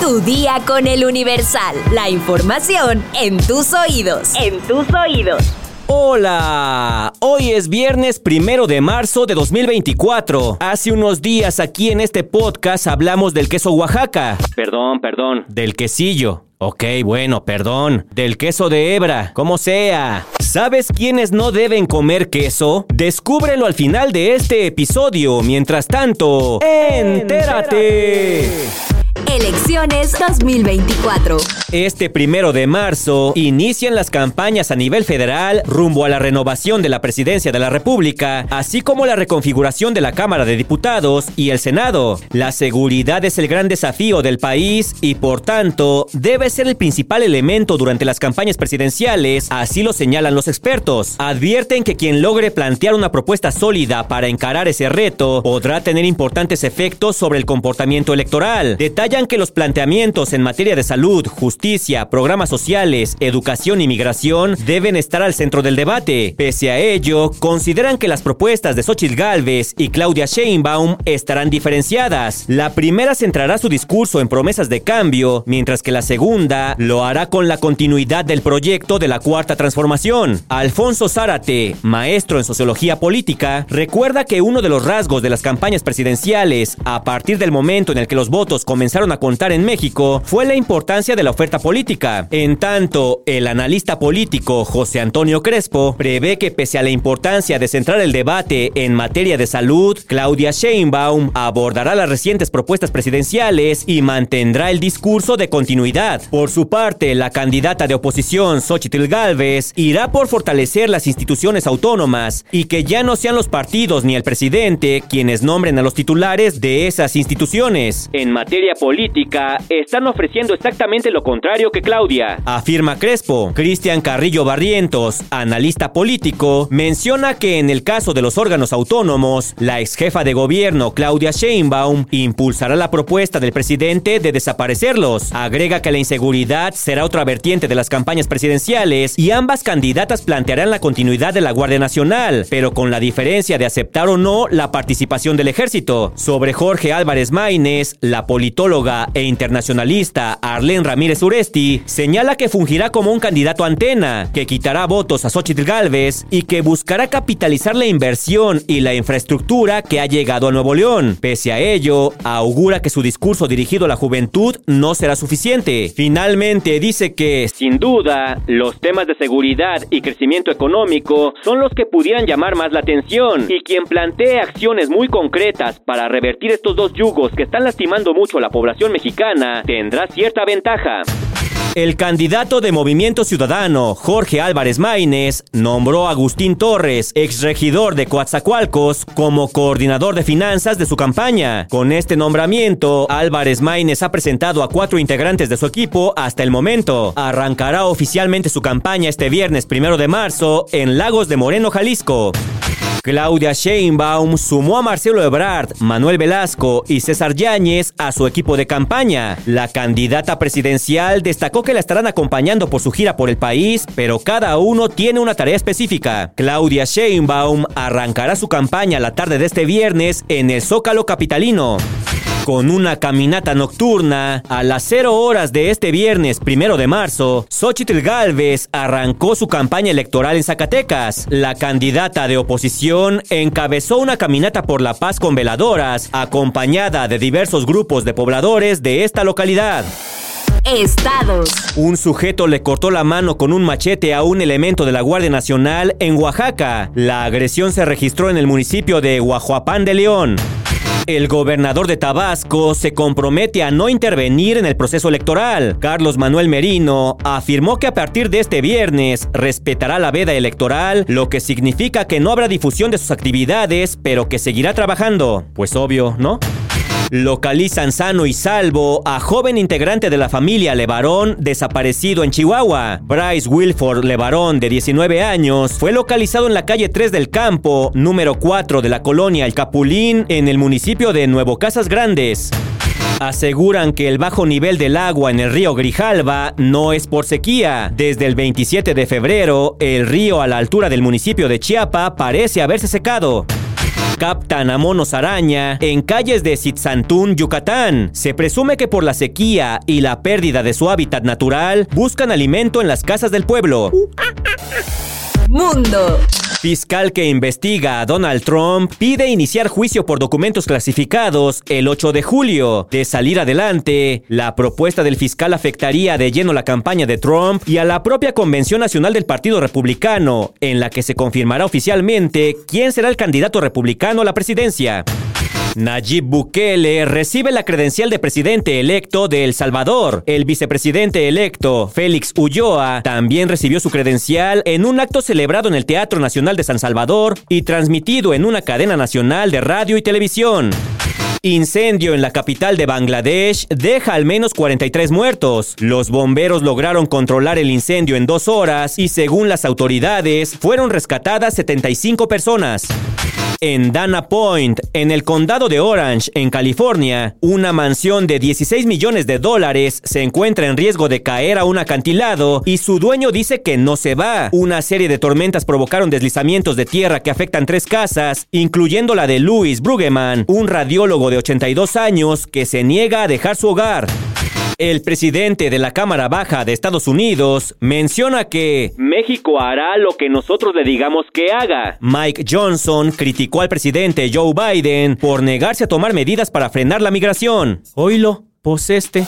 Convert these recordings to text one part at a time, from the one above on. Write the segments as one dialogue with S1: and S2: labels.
S1: Tu día con el Universal. La información en tus oídos. En tus oídos.
S2: Hola, hoy es viernes primero de marzo de 2024. Hace unos días aquí en este podcast hablamos del queso Oaxaca.
S3: Perdón, perdón.
S2: Del quesillo. Ok, bueno, perdón. Del queso de hebra, como sea. ¿Sabes quiénes no deben comer queso? Descúbrelo al final de este episodio. Mientras tanto, entérate.
S1: Elecciones 2024.
S2: Este primero de marzo inician las campañas a nivel federal rumbo a la renovación de la presidencia de la República, así como la reconfiguración de la Cámara de Diputados y el Senado. La seguridad es el gran desafío del país y por tanto debe ser el principal elemento durante las campañas presidenciales, así lo señalan los expertos. Advierten que quien logre plantear una propuesta sólida para encarar ese reto podrá tener importantes efectos sobre el comportamiento electoral. Detallan que los planteamientos en materia de salud, justicia, programas sociales, educación y migración deben estar al centro del debate. Pese a ello, consideran que las propuestas de Xochitl Gálvez y Claudia Sheinbaum estarán diferenciadas. La primera centrará su discurso en promesas de cambio, mientras que la segunda lo hará con la continuidad del proyecto de la Cuarta Transformación. Alfonso Zárate, maestro en sociología política, recuerda que uno de los rasgos de las campañas presidenciales, a partir del momento en el que los votos comenzaron a contar en México, fue la importancia de la oferta política. En tanto, el analista político José Antonio Crespo prevé que pese a la importancia de centrar el debate en materia de salud, Claudia Sheinbaum abordará las recientes propuestas presidenciales y mantendrá el discurso de continuidad. Por su parte, la candidata de oposición, Xochitl Galvez, irá por fortalecer las instituciones autónomas y que ya no sean los partidos ni el presidente quienes nombren a los titulares de esas instituciones.
S3: En materia política, están ofreciendo exactamente lo contrario que Claudia.
S2: Afirma Crespo. Cristian Carrillo Barrientos, analista político, menciona que en el caso de los órganos autónomos, la ex jefa de gobierno Claudia Sheinbaum impulsará la propuesta del presidente de desaparecerlos. Agrega que la inseguridad será otra vertiente de las campañas presidenciales y ambas candidatas plantearán la continuidad de la Guardia Nacional, pero con la diferencia de aceptar o no la participación del ejército. Sobre Jorge Álvarez Maínez, la politóloga e internacionalista Arlene Ramírez Uresti señala que fungirá como un candidato antena, que quitará votos a Xochitl Galvez y que buscará capitalizar la inversión y la infraestructura que ha llegado a Nuevo León. Pese a ello, augura que su discurso dirigido a la juventud no será suficiente. Finalmente dice que,
S3: sin duda, los temas de seguridad y crecimiento económico son los que pudieran llamar más la atención y quien plantee acciones muy concretas para revertir estos dos yugos que están lastimando mucho a la población mexicana tendrá cierta ventaja.
S2: El candidato de Movimiento Ciudadano, Jorge Álvarez Maínez, nombró a Agustín Torres, exregidor de Coatzacoalcos, como coordinador de finanzas de su campaña. Con este nombramiento, Álvarez Maínez ha presentado a cuatro integrantes de su equipo hasta el momento. Arrancará oficialmente su campaña este viernes primero de marzo en Lagos de Moreno, Jalisco. Claudia Sheinbaum sumó a Marcelo Ebrard, Manuel Velasco y César Yáñez a su equipo de campaña. La candidata presidencial destacó que la estarán acompañando por su gira por el país, pero cada uno tiene una tarea específica. Claudia Sheinbaum arrancará su campaña la tarde de este viernes en el Zócalo Capitalino con una caminata nocturna. A las 0 horas de este viernes primero de marzo, Xochitl Galvez arrancó su campaña electoral en Zacatecas. La candidata de oposición encabezó una caminata por la paz con veladoras, acompañada de diversos grupos de pobladores de esta localidad.
S1: Estados.
S2: Un sujeto le cortó la mano con un machete a un elemento de la Guardia Nacional en Oaxaca. La agresión se registró en el municipio de Guajuapán de León. El gobernador de Tabasco se compromete a no intervenir en el proceso electoral. Carlos Manuel Merino afirmó que a partir de este viernes respetará la veda electoral, lo que significa que no habrá difusión de sus actividades, pero que seguirá trabajando. Pues obvio, ¿no? Localizan sano y salvo a joven integrante de la familia Levarón desaparecido en Chihuahua. Bryce Wilford Levarón, de 19 años, fue localizado en la calle 3 del Campo, número 4 de la colonia El Capulín, en el municipio de Nuevo Casas Grandes. Aseguran que el bajo nivel del agua en el río Grijalva no es por sequía. Desde el 27 de febrero, el río a la altura del municipio de Chiapa parece haberse secado. Captan a monos araña en calles de Sitzantún, Yucatán. Se presume que por la sequía y la pérdida de su hábitat natural, buscan alimento en las casas del pueblo.
S1: Mundo.
S2: Fiscal que investiga a Donald Trump pide iniciar juicio por documentos clasificados el 8 de julio. De salir adelante, la propuesta del fiscal afectaría de lleno la campaña de Trump y a la propia Convención Nacional del Partido Republicano, en la que se confirmará oficialmente quién será el candidato republicano a la presidencia. Nayib Bukele recibe la credencial de presidente electo de El Salvador. El vicepresidente electo, Félix Ulloa, también recibió su credencial en un acto celebrado en el Teatro Nacional de San Salvador y transmitido en una cadena nacional de radio y televisión. Incendio en la capital de Bangladesh deja al menos 43 muertos. Los bomberos lograron controlar el incendio en dos horas y según las autoridades fueron rescatadas 75 personas. En Dana Point, en el condado de Orange, en California, una mansión de 16 millones de dólares se encuentra en riesgo de caer a un acantilado y su dueño dice que no se va. Una serie de tormentas provocaron deslizamientos de tierra que afectan tres casas, incluyendo la de Louis Brueggemann, un radiólogo de 82 años que se niega a dejar su hogar. El presidente de la Cámara Baja de Estados Unidos menciona que
S3: México hará lo que nosotros le digamos que haga.
S2: Mike Johnson criticó al presidente Joe Biden por negarse a tomar medidas para frenar la migración. Oílo, pues este.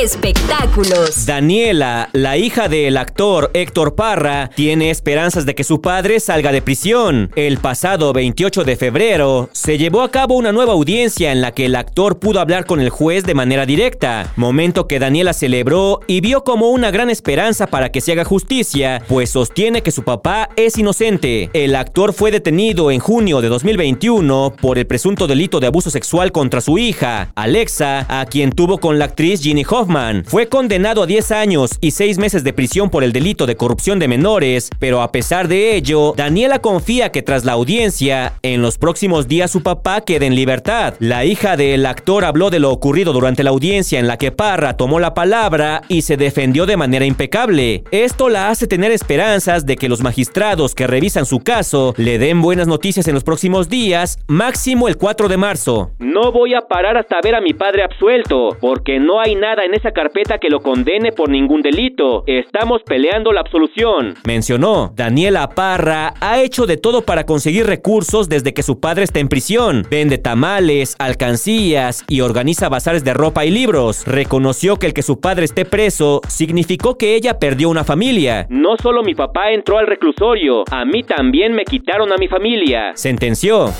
S1: Espectáculos.
S2: Daniela, la hija del actor Héctor Parra, tiene esperanzas de que su padre salga de prisión. El pasado 28 de febrero se llevó a cabo una nueva audiencia en la que el actor pudo hablar con el juez de manera directa, momento que Daniela celebró y vio como una gran esperanza para que se haga justicia, pues sostiene que su papá es inocente. El actor fue detenido en junio de 2021 por el presunto delito de abuso sexual contra su hija, Alexa, a quien tuvo con la actriz Ginny Hoffman fue condenado a 10 años y 6 meses de prisión por el delito de corrupción de menores, pero a pesar de ello, Daniela confía que tras la audiencia, en los próximos días su papá quede en libertad. La hija del actor habló de lo ocurrido durante la audiencia en la que Parra tomó la palabra y se defendió de manera impecable. Esto la hace tener esperanzas de que los magistrados que revisan su caso le den buenas noticias en los próximos días, máximo el 4 de marzo.
S3: No voy a parar hasta ver a mi padre absuelto, porque no hay nada en esa carpeta que lo condene por ningún delito. Estamos peleando la absolución.
S2: Mencionó, Daniela Parra ha hecho de todo para conseguir recursos desde que su padre está en prisión. Vende tamales, alcancías y organiza bazares de ropa y libros. Reconoció que el que su padre esté preso significó que ella perdió una familia.
S3: No solo mi papá entró al reclusorio, a mí también me quitaron a mi familia.
S2: Sentenció.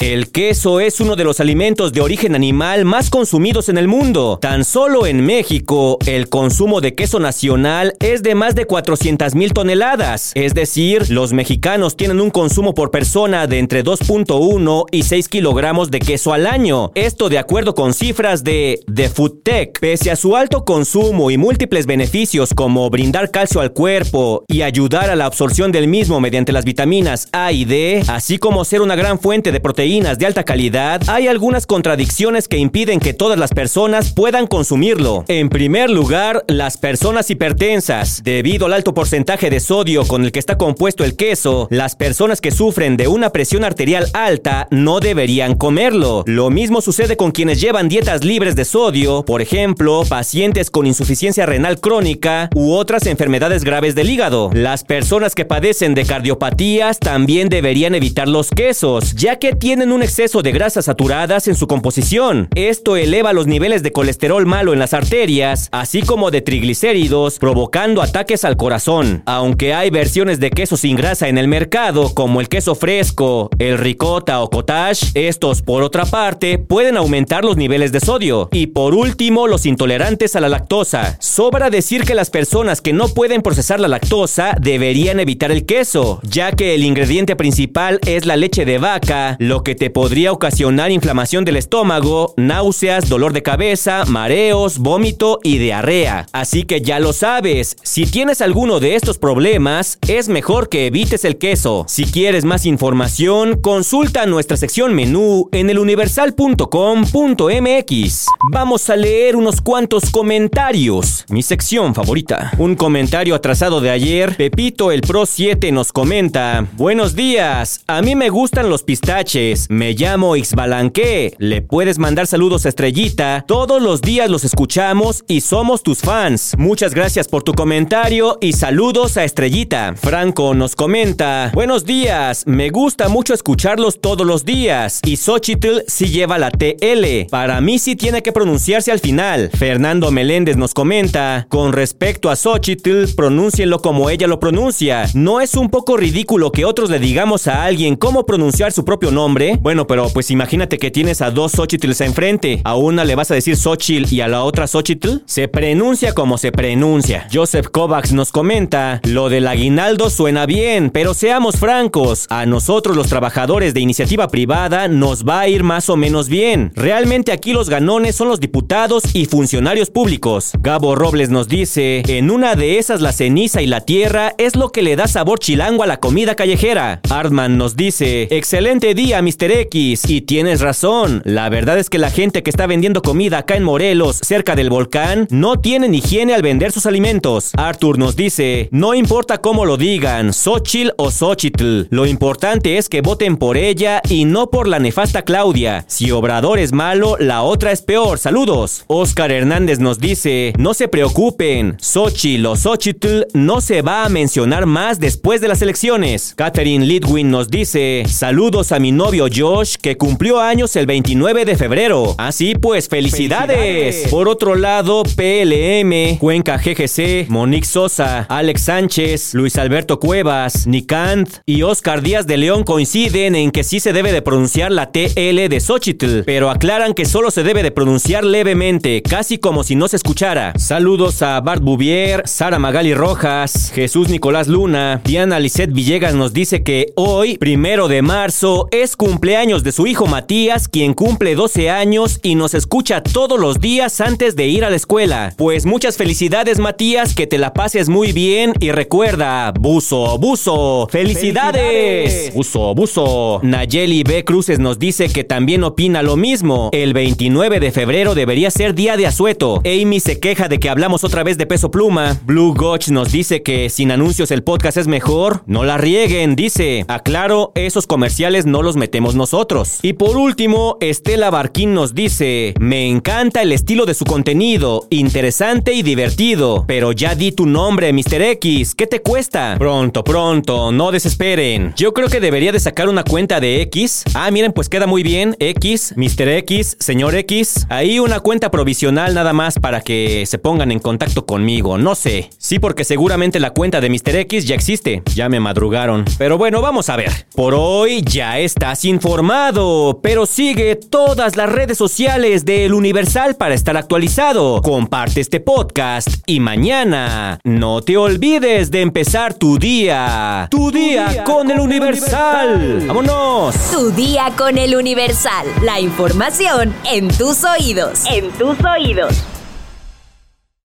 S2: El queso es uno de los alimentos de origen animal más consumidos en el mundo. Tan solo en México, el consumo de queso nacional es de más de 400 mil toneladas. Es decir, los mexicanos tienen un consumo por persona de entre 2.1 y 6 kilogramos de queso al año. Esto de acuerdo con cifras de The Food Tech. Pese a su alto consumo y múltiples beneficios como brindar calcio al cuerpo y ayudar a la absorción del mismo mediante las vitaminas A y D, así como ser una gran fuente de proteínas de alta calidad, hay algunas contradicciones que impiden que todas las personas puedan consumirlo. En primer lugar, las personas hipertensas. Debido al alto porcentaje de sodio con el que está compuesto el queso, las personas que sufren de una presión arterial alta no deberían comerlo. Lo mismo sucede con quienes llevan dietas libres de sodio, por ejemplo, pacientes con insuficiencia renal crónica u otras enfermedades graves del hígado. Las personas que padecen de cardiopatías también deberían evitar los quesos, ya que tienen tienen un exceso de grasas saturadas en su composición. Esto eleva los niveles de colesterol malo en las arterias, así como de triglicéridos, provocando ataques al corazón. Aunque hay versiones de queso sin grasa en el mercado, como el queso fresco, el ricota o cottage, estos, por otra parte, pueden aumentar los niveles de sodio. Y por último, los intolerantes a la lactosa. Sobra decir que las personas que no pueden procesar la lactosa deberían evitar el queso, ya que el ingrediente principal es la leche de vaca, lo que te podría ocasionar inflamación del estómago, náuseas, dolor de cabeza, mareos, vómito y diarrea. Así que ya lo sabes, si tienes alguno de estos problemas, es mejor que evites el queso. Si quieres más información, consulta nuestra sección menú en eluniversal.com.mx. Vamos a leer unos cuantos comentarios. Mi sección favorita. Un comentario atrasado de ayer, Pepito el Pro 7 nos comenta, Buenos días, a mí me gustan los pistaches Me llamo Ixbalanque. Le puedes mandar saludos a Estrellita. Todos los días los escuchamos y somos tus fans. Muchas gracias por tu comentario y saludos a Estrellita. Franco nos comenta: Buenos días, me gusta mucho escucharlos todos los días. Y Xochitl sí lleva la TL. Para mí sí tiene que pronunciarse al final. Fernando Meléndez nos comenta: Con respecto a Xochitl, pronúncienlo como ella lo pronuncia. ¿No es un poco ridículo que otros le digamos a alguien cómo pronunciar su propio nombre? Bueno, pero pues imagínate que tienes a dos Xochitls enfrente. A una le vas a decir Xochitl y a la otra Xochitl. Se pronuncia como se pronuncia. Joseph Kovacs nos comenta: Lo del aguinaldo suena bien, pero seamos francos. A nosotros los trabajadores de iniciativa privada nos va a ir más o menos bien. Realmente aquí los ganones son los diputados y funcionarios públicos. Gabo Robles nos dice: En una de esas la ceniza y la tierra es lo que le da sabor chilango a la comida callejera. Artman nos dice: Excelente día, Mr. X. Y tienes razón. La verdad es que la gente que está vendiendo comida acá en Morelos, cerca del volcán, no tienen higiene al vender sus alimentos. Arthur nos dice: No importa cómo lo digan, Xochitl o Xochitl. Lo importante es que voten por ella y no por la nefasta Claudia. Si Obrador es malo, la otra es peor. Saludos. Oscar Hernández nos dice: No se preocupen, Xochitl o Xochitl no se va a mencionar más después de las elecciones. Catherine Lidwin nos dice: Saludos a mi novio Josh, que cumplió años el 29 de febrero. Así pues, felicidades. Por otro lado, PLM, Cuenca GGC, Monique Sosa, Alex Sánchez, Luis Alberto Cuevas, Nicant y Oscar Díaz de León coinciden en que sí se debe de pronunciar la TL de Xochitl, pero aclaran que solo se debe de pronunciar levemente, casi como si no se escuchara. Saludos a Bart Bouvier, Sara Magali Rojas, Jesús Nicolás Luna, Diana Lisette Villegas nos dice que hoy, primero de marzo, es cumpleaños de su hijo Matías, quien cumple 12 años y nos escucha todos los días antes de ir a la escuela. Pues muchas felicidades Matías, que te la pases muy bien y recuerda, buzo, buzo, felicidades. Buzo, buzo. Nayeli B. Cruces nos dice que también opina lo mismo. El 29 de febrero debería ser día de asueto. Amy se queja de que hablamos otra vez de peso pluma. Blue Gotch nos dice que sin anuncios el podcast es mejor. No la rieguen, dice. Aclaro, esos comerciales no los metemos nosotros. Y por último, Estela Barquín nos dice, me encanta el estilo de su contenido, interesante y divertido. Pero ya di tu nombre, Mr. X, ¿qué te cuesta? Pronto, pronto, no desesperen. Yo creo que debería de sacar una cuenta de X. Ah, miren, pues queda muy bien. X, Mr. X, señor X. Ahí una cuenta provisional nada más para que se pongan en contacto conmigo. No sé. Sí, porque seguramente la cuenta de Mr. X ya existe. Ya me madrugaron. Pero bueno, vamos a ver. Por hoy ya estás informado, pero sigue todas las redes sociales del Universal para estar actualizado. Comparte este podcast y mañana no te olvides de empezar tu día. Tu, día, con, el Universal. ¡Vámonos!
S1: Tu día con el Universal. La información en tus oídos. En tus oídos.